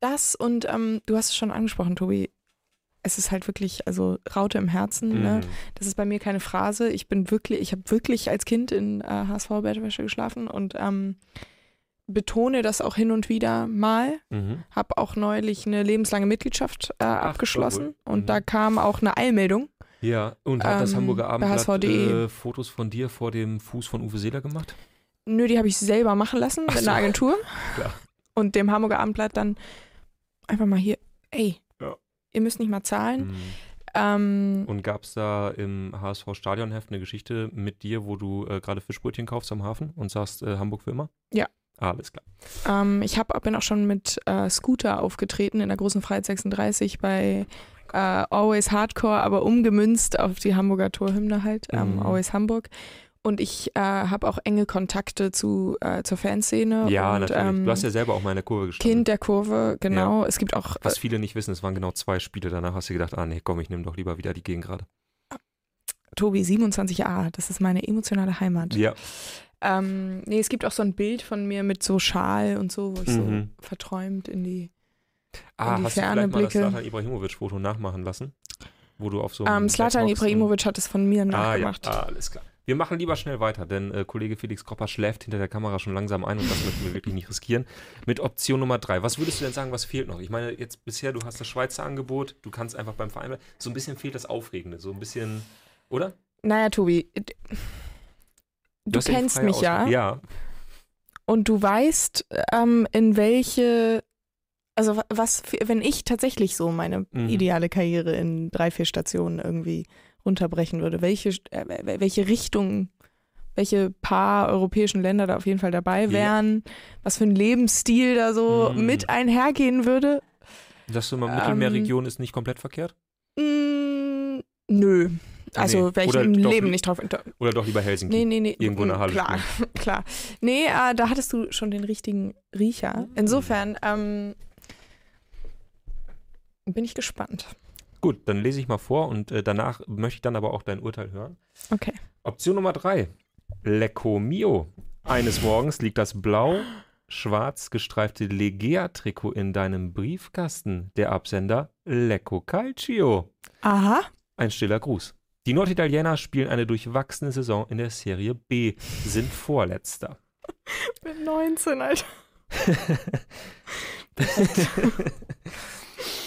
das und ähm, du hast es schon angesprochen, Tobi. Es ist halt wirklich, also Raute im Herzen. Ne? Mhm. Das ist bei mir keine Phrase. Ich bin wirklich, ich habe wirklich als Kind in äh, HSV-Bettwäsche geschlafen und ähm, betone das auch hin und wieder mal. Mhm. Habe auch neulich eine lebenslange Mitgliedschaft äh, abgeschlossen cool. und Mhm. da kam auch eine Eilmeldung. Ja, und hat das Ähm, Hamburger bei Abendblatt HSV.de. äh, Fotos von dir vor dem Fuß von Uwe Seeler gemacht? Nö, die habe ich selber machen lassen Ach mit so. einer Agentur. *laughs* Klar. Und dem Hamburger Abendblatt dann einfach mal hier, ey, Ja. ihr müsst nicht mal zahlen. Mhm. Ähm, Und gab es da im HSV-Stadionheft eine Geschichte mit dir, wo du äh, gerade Fischbrötchen kaufst am Hafen und sagst äh, Hamburg für immer? Ja. Ah, alles klar. ähm, ich hab, bin auch schon mit äh, Scooter aufgetreten in der großen Freiheit 36 bei äh, Always Hardcore, aber umgemünzt auf die Hamburger Torhymne halt, ähm, Mhm. Always Hamburg. Und ich äh, habe auch enge Kontakte zu, äh, zur Fanszene. Ja, und, natürlich. Ähm, du hast ja selber auch mal in der Kurve gestanden. Kind der Kurve, genau. Es gibt auch Was viele nicht wissen, es waren genau zwei Spiele. Danach hast du gedacht, ah nee, komm, ich nehme doch lieber wieder die Gegengrade. Tobi 27a, das ist meine emotionale Heimat. Ja. Ähm, nee, es gibt auch so ein Bild von mir mit so Schal und so, wo ich Mhm. so verträumt in die. Ah, hast du vielleicht mal das. Slatan Ibrahimovic-Foto nachmachen lassen? Wo du auf so einem Ähm, Slatan Black Box- Ibrahimovic hat es von mir Ah, ja. nachgemacht. ah, alles klar. Wir machen lieber schnell weiter, denn äh, Kollege Felix Kropper schläft hinter der Kamera schon langsam ein und das möchten wir wirklich nicht riskieren. Mit Option Nummer drei. Was würdest du denn sagen, was fehlt noch? Ich meine, jetzt bisher, du hast das Schweizer Angebot, du kannst einfach beim Verein bleiben. So ein bisschen fehlt das Aufregende, so ein bisschen, oder? Naja, Tobi, du, ja die kennst mich ja Auswahl. Ja, und du weißt, ähm, in welche. Also wa- was, für- wenn ich tatsächlich so meine Mhm. ideale Karriere in drei, vier Stationen irgendwie runterbrechen würde, welche, äh, welche Richtung welche paar europäischen Länder da auf jeden Fall dabei wären, was für ein Lebensstil da so Mm. mit einhergehen würde. Das immer Ähm, Mittelmeerregion ist nicht komplett verkehrt? Mm, nö. Ah, Also nee. wäre ich Oder im Leben li- nicht drauf. Do, Oder doch lieber Helsinki? nee, nee, nee. Irgendwo in der Halle Klar, *laughs* klar. Nee, äh, da hattest du schon den richtigen Riecher. Mm. Insofern ähm, bin ich gespannt. Gut, dann lese ich mal vor und äh, danach möchte ich dann aber auch dein Urteil hören. Okay. Option Nummer drei. Lecco Mio. Eines Morgens liegt das blau-schwarz gestreifte Legea-Trikot in deinem Briefkasten. Der Absender Lecco Calcio. Aha. Ein stiller Gruß. Die Norditaliener spielen eine durchwachsene Saison in der Serie B, sind Vorletzter. *laughs* Mit 19, Alter. *laughs* *laughs*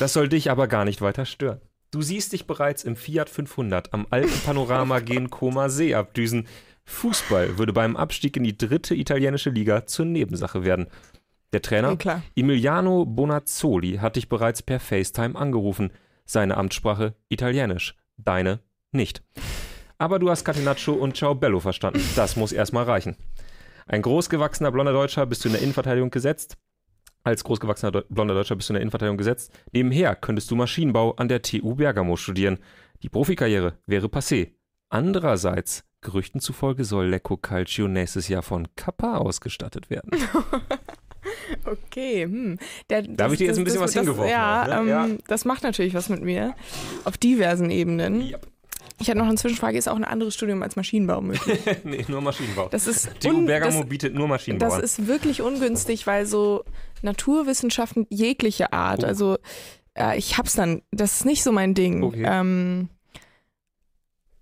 Das soll dich aber gar nicht weiter stören. Du siehst dich bereits im Fiat 500 am alten Panorama gen Koma See abdüsen. Fußball würde beim Abstieg in die dritte italienische Liga zur Nebensache werden. Der Trainer Ja, klar. Emiliano Bonazzoli hat dich bereits per FaceTime angerufen. Seine Amtssprache Italienisch, deine nicht. Aber du hast Catenaccio und Ciao Bello verstanden. Das muss erstmal reichen. Ein großgewachsener blonder Deutscher bist du in der Innenverteidigung gesetzt. Als großgewachsener Deu- blonder Deutscher bist du in der Innenverteidigung gesetzt. Nebenher könntest du Maschinenbau an der TU Bergamo studieren. Die Profikarriere wäre passé. Andererseits, Gerüchten zufolge soll Lecco Calcio nächstes Jahr von Kappa ausgestattet werden. *laughs* Okay, hm. Der, Da hab ich dir jetzt ein bisschen was hingeworfen Ja, auch, ne? ähm, Ja. das macht natürlich was mit mir. Auf diversen Ebenen. Yep. Ich hatte noch eine Zwischenfrage, ist auch ein anderes Studium als Maschinenbau möglich? *laughs* nee, nur Maschinenbau. Das ist, *laughs* TU Bergamo das, bietet nur Maschinenbau das an. ist wirklich ungünstig, weil so Naturwissenschaften jeglicher Art, Oh. also äh, ich hab's dann, das ist nicht so mein Ding. Okay. Ähm,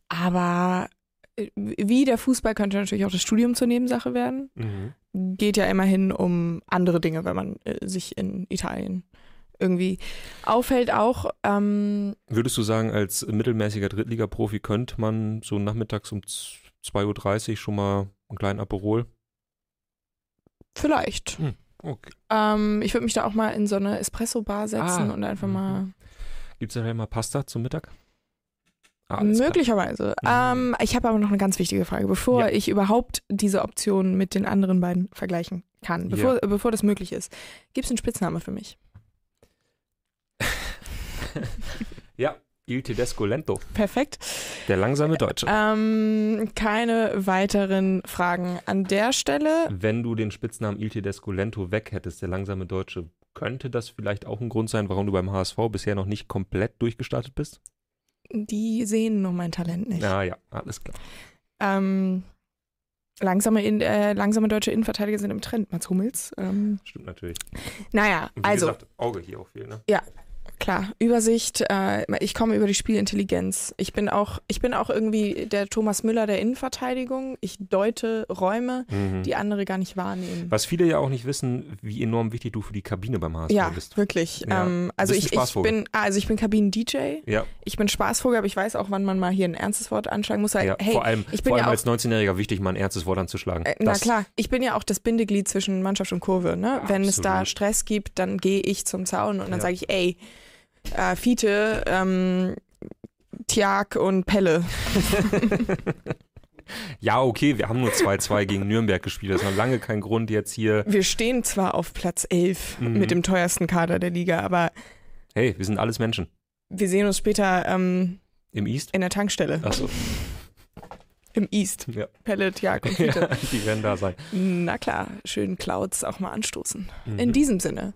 aber äh, wie der Fußball könnte natürlich auch das Studium zur Nebensache werden. Mhm. geht ja immerhin um andere Dinge, wenn man äh, sich in Italien irgendwie aufhält. Auch ähm, Würdest du sagen, als mittelmäßiger Drittliga-Profi könnte man so nachmittags um z- 2.30 Uhr schon mal einen kleinen Aperol? vielleicht. Okay. Ähm, ich würde mich da auch mal in so eine Espresso-Bar setzen Ah, und einfach mhm. mal. Gibt es da vielleicht mal Pasta zum Mittag? Ah. Möglicherweise. Mhm. Ähm, ich habe aber noch eine ganz wichtige Frage, bevor Ja. ich überhaupt diese Option mit den anderen beiden vergleichen kann, bevor, Ja. bevor das möglich ist. Gibt es einen Spitzname für mich? *laughs* Ja, Il Tedesco Lento, Perfekt. der langsame Deutsche. Ähm, keine weiteren Fragen an der Stelle. Wenn du den Spitznamen Il Tedesco Lento weg hättest, der langsame Deutsche, könnte das vielleicht auch ein Grund sein, warum du beim HSV bisher noch nicht komplett durchgestartet bist? Die sehen nur mein Talent nicht. Ah ja, alles klar. Ähm, langsame, in, äh, langsame deutsche Innenverteidiger sind im Trend, Mats Hummels. Ähm, Stimmt natürlich. naja, wie also gesagt, Auge hier auch viel, ne? Klar, Übersicht, äh, ich komme über die Spielintelligenz. Ich bin auch, ich bin auch irgendwie der Thomas Müller der Innenverteidigung. Ich deute Räume, Mhm. die andere gar nicht wahrnehmen. Was viele ja auch nicht wissen, wie enorm wichtig du für die Kabine beim HSV ja, bist. wirklich. Ja. Ähm, also ich, ich bin, ah, also ich bin Kabinen-DJ. Ja, Ich bin Spaßvogel, aber ich weiß auch, wann man mal hier ein ernstes Wort anschlagen muss. Weil, ja. hey, vor allem, vor ja allem auch als 19-Jähriger wichtig, mal ein ernstes Wort anzuschlagen. Äh, na klar, ich bin ja auch das Bindeglied zwischen Mannschaft und Kurve. Ne? Wenn es da. Stress gibt, dann gehe ich zum Zaun und dann Ja. sage ich, ey, äh, Fiete, ähm, Tiag und Pelle. *laughs* Ja, okay, wir haben nur 2-2 gegen Nürnberg gespielt. Das ist noch lange kein Grund, jetzt hier. Wir stehen zwar auf Platz 11 Mhm. mit dem teuersten Kader der Liga, aber Hey, wir sind alles Menschen. wir sehen uns später ähm, Im East? in der Tankstelle Achso. im East. Ja. Pelle, Tiag und *laughs* ja, Fiete. die werden da sein. Na klar, schön Clouds auch mal anstoßen. Mhm. In diesem Sinne.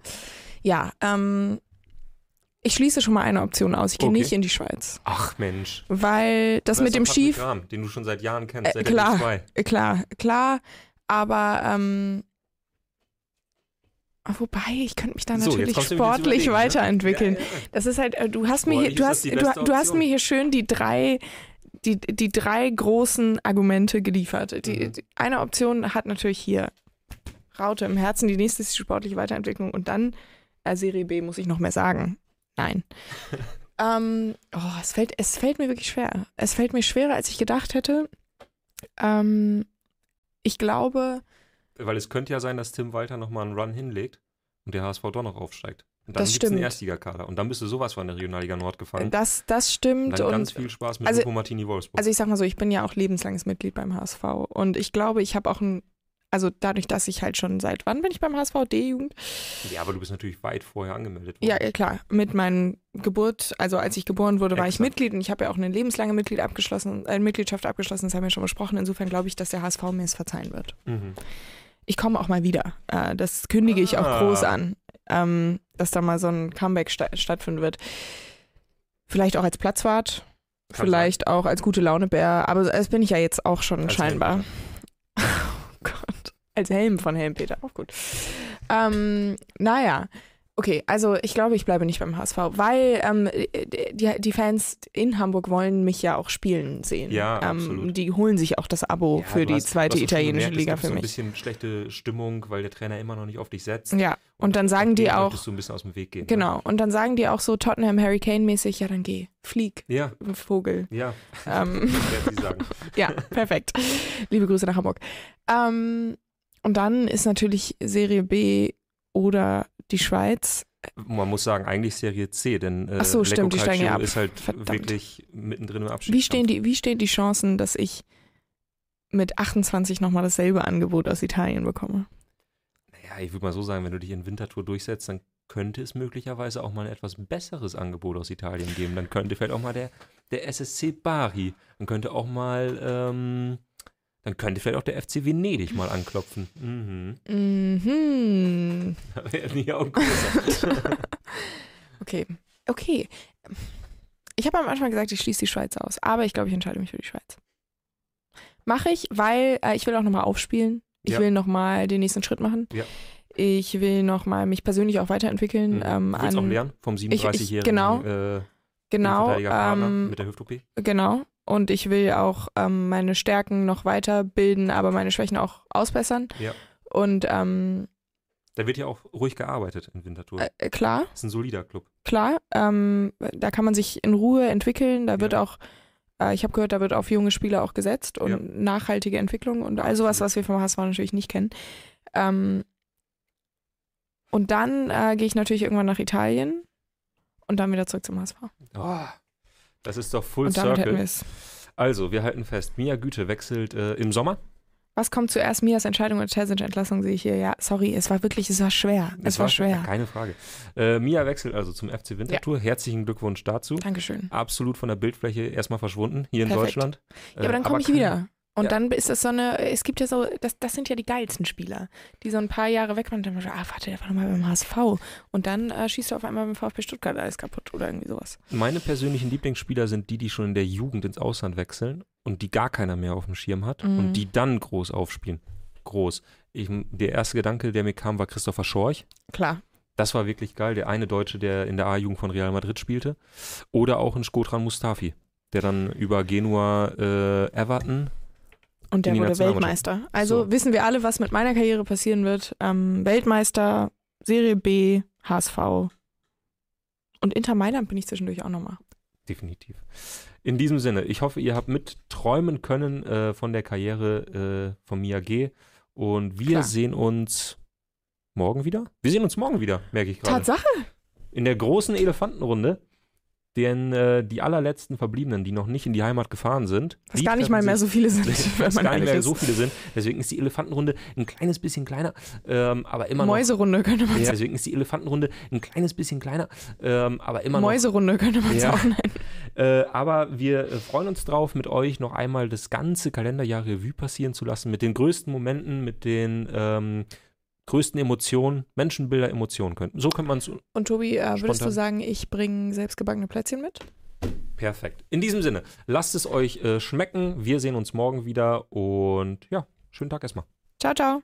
Ja, ähm, ich schließe schon mal eine Option aus. Ich gehe Okay. nicht in die Schweiz. Ach Mensch. Weil das Da mit dem Schief, Rahm, den du schon seit Jahren kennst, Äh, klar. der 2 äh, klar, klar, aber ähm, ah, wobei, ich könnte mich da So, natürlich ins sportlich ne? weiterentwickeln. Ja, ja. Das ist halt, äh, du hast mir hier, du hast, du, du hast mir hier schön die drei, die, die drei großen Argumente geliefert. Die, Mhm. die eine Option hat natürlich hier Raute im Herzen, die nächste ist die sportliche Weiterentwicklung und dann äh, Serie B muss ich noch mehr sagen. Nein. *laughs* ähm, oh, es fällt, es fällt mir wirklich schwer. Es fällt mir schwerer, als ich gedacht hätte. Ähm, ich glaube, Weil es könnte ja sein, dass Tim Walter nochmal einen Run hinlegt und der HSV doch noch aufsteigt. Und dann Das gibt's einen. Erstligakader. Und dann bist du sowas von der Regionalliga Nord gefangen. Das, das und stimmt. dann Und, ganz viel Spaß mit also- Martini Wolfsburg. also ich sag mal so, ich bin ja auch lebenslanges Mitglied beim HSV. Und ich glaube, ich habe auch ein, also dadurch, dass ich halt schon seit wann bin ich beim HSV? D-Jugend? ja, aber du bist natürlich weit vorher angemeldet worden. Ja, klar. Mit meinen Geburt, also als ich geboren wurde, war ich Exakt. Mitglied und ich habe ja auch eine lebenslange Mitglied abgeschlossen, äh, Mitgliedschaft abgeschlossen, das haben wir schon besprochen. Insofern glaube ich, dass der HSV mir es verzeihen wird. Mhm. Ich komme auch mal wieder. Äh, das kündige ich auch Ah. groß an, ähm, dass da mal so ein Comeback sta stattfinden wird. Vielleicht auch als Platzwart, Kann vielleicht auch als gute Launebär, aber das bin ich ja jetzt auch schon Als scheinbar. *laughs* Als Helm von Helmpeter, auch gut. Ähm, naja. Okay, also ich glaube, ich bleibe nicht beim HSV, weil ähm, die, die Fans in Hamburg wollen mich ja auch spielen sehen. Ja, ähm, absolut. Die holen sich auch das Abo Ja, für die hast- zweite italienische gemerkt, Liga es gibt für so ein mich. bisschen schlechte Stimmung, weil der Trainer immer noch nicht auf dich setzt. Ja, und dann sagen die auch, du ein bisschen aus dem Weg gehen. ne? genau, und dann sagen die auch so Tottenham Hurricane mäßig, ja dann geh, flieg, Ja, Vogel. ja. Ähm, *laughs* *laughs* ja, perfekt. Liebe Grüße nach Hamburg. Ähm, und dann ist natürlich Serie B oder die Schweiz. Man muss sagen, eigentlich Serie C, denn äh, Ach so, stimmt, die steigen ab. ist halt Verdammt. wirklich mittendrin im Abschied. Wie stehen die, wie stehen die Chancen, dass ich mit 28 nochmal dasselbe Angebot aus Italien bekomme? Naja, ich würde mal so sagen, wenn du dich in Winterthur durchsetzt, dann könnte es möglicherweise auch mal ein etwas besseres Angebot aus Italien geben. Dann könnte vielleicht auch mal der, der SSC Bari, dann könnte auch mal, ähm, dann könnte vielleicht auch der FC Venedig mal anklopfen. Mhm. Mhm. Da werden die Augen größer. Okay. Okay. Ich habe am Anfang gesagt, ich schließe die Schweiz aus, aber ich glaube, ich entscheide mich für die Schweiz. Mache ich, weil äh, ich will auch nochmal aufspielen. Ich Ja. will nochmal den nächsten Schritt machen. Ja. Ich will nochmal mich persönlich auch weiterentwickeln. Mhm. Ähm, du willst auch an- lernen vom ich- 37-jährigen genau. äh, Genau, ähm, mit der Hüft-OP. genau. Und ich will auch ähm, meine Stärken noch weiterbilden, aber meine Schwächen auch ausbessern. Ja. Und ähm, Da wird ja auch ruhig gearbeitet in Winterthur. äh, klar, Das ist ein solider Club. klar, ähm, da kann man sich in Ruhe entwickeln. Da wird Ja. auch, äh, ich habe gehört, da wird auf junge Spieler auch gesetzt und Ja. nachhaltige Entwicklung und all sowas, was wir vom HSV natürlich nicht kennen. Ähm, und dann äh, gehe ich natürlich irgendwann nach Italien und dann wieder zurück zum HSV. Oh, das ist doch Full und damit hätten Circle. wir es. Also, wir halten fest, Mia Güte wechselt äh, im Sommer. Was kommt zuerst? Mias Entscheidung oder Terzic Entlassung sehe ich hier. Ja, sorry, es war wirklich, es war schwer. Es, war, schwer. Keine Frage. Äh, Mia wechselt also zum FC Winterthur. Herzlichen Glückwunsch dazu. Dankeschön. Absolut von der Bildfläche erstmal verschwunden hier in Perfekt. Deutschland. Ja, aber Äh, dann komme ich wieder. Und Ja. dann ist das so eine, es gibt ja so, das, das sind ja die geilsten Spieler, die so ein paar Jahre weg waren und dann so, ah, warte, der war doch mal beim HSV. Und dann äh, schießt er auf einmal beim VfB Stuttgart alles kaputt oder irgendwie sowas. Meine persönlichen Lieblingsspieler sind die, die schon in der Jugend ins Ausland wechseln und die gar keiner mehr auf dem Schirm hat Mhm. und die dann groß aufspielen. Groß. Ich, der erste Gedanke, der mir kam, war Christopher Schorch. Klar. Das war wirklich geil. Der eine Deutsche, der in der A-Jugend von Real Madrid spielte. Oder auch ein Skotran Mustafi, der dann über Genua äh, Everton. Und der wurde. Weltmeister. Also So. wissen wir alle, was mit meiner Karriere passieren wird. Ähm, Weltmeister, Serie B, HSV. Und Inter Mailand bin ich zwischendurch auch nochmal. Definitiv. In diesem Sinne, ich hoffe, ihr habt mitträumen können äh, von der Karriere äh, von Mia G. Und wir Klar. sehen uns morgen wieder. Wir sehen uns morgen wieder, merke ich gerade. Tatsache. In der großen Elefantenrunde. Denn äh, die allerletzten Verbliebenen, die noch nicht in die Heimat gefahren sind, Was gar nicht mal mehr so viele sind, *laughs* was gar nicht mehr ist. so viele sind. Deswegen ist die Elefantenrunde ein kleines bisschen kleiner, ähm, aber immer noch. Mäuserunde könnte man Ja, sagen. deswegen ist die Elefantenrunde ein kleines bisschen kleiner, ähm, aber immer noch. Mäuserunde könnte man Ja. auch nennen. *laughs* Äh, aber wir äh, freuen uns drauf, mit euch noch einmal das ganze Kalenderjahr Revue passieren zu lassen, mit den größten Momenten, mit den ähm, größten Emotionen, Menschenbilder, Emotionen könnten. So könnte man es Und Tobi, äh, würdest du sagen, ich bringe selbstgebackene Plätzchen mit? perfekt. In diesem Sinne, lasst es euch äh, schmecken. Wir sehen uns morgen wieder und ja, schönen Tag erstmal. Ciao, ciao.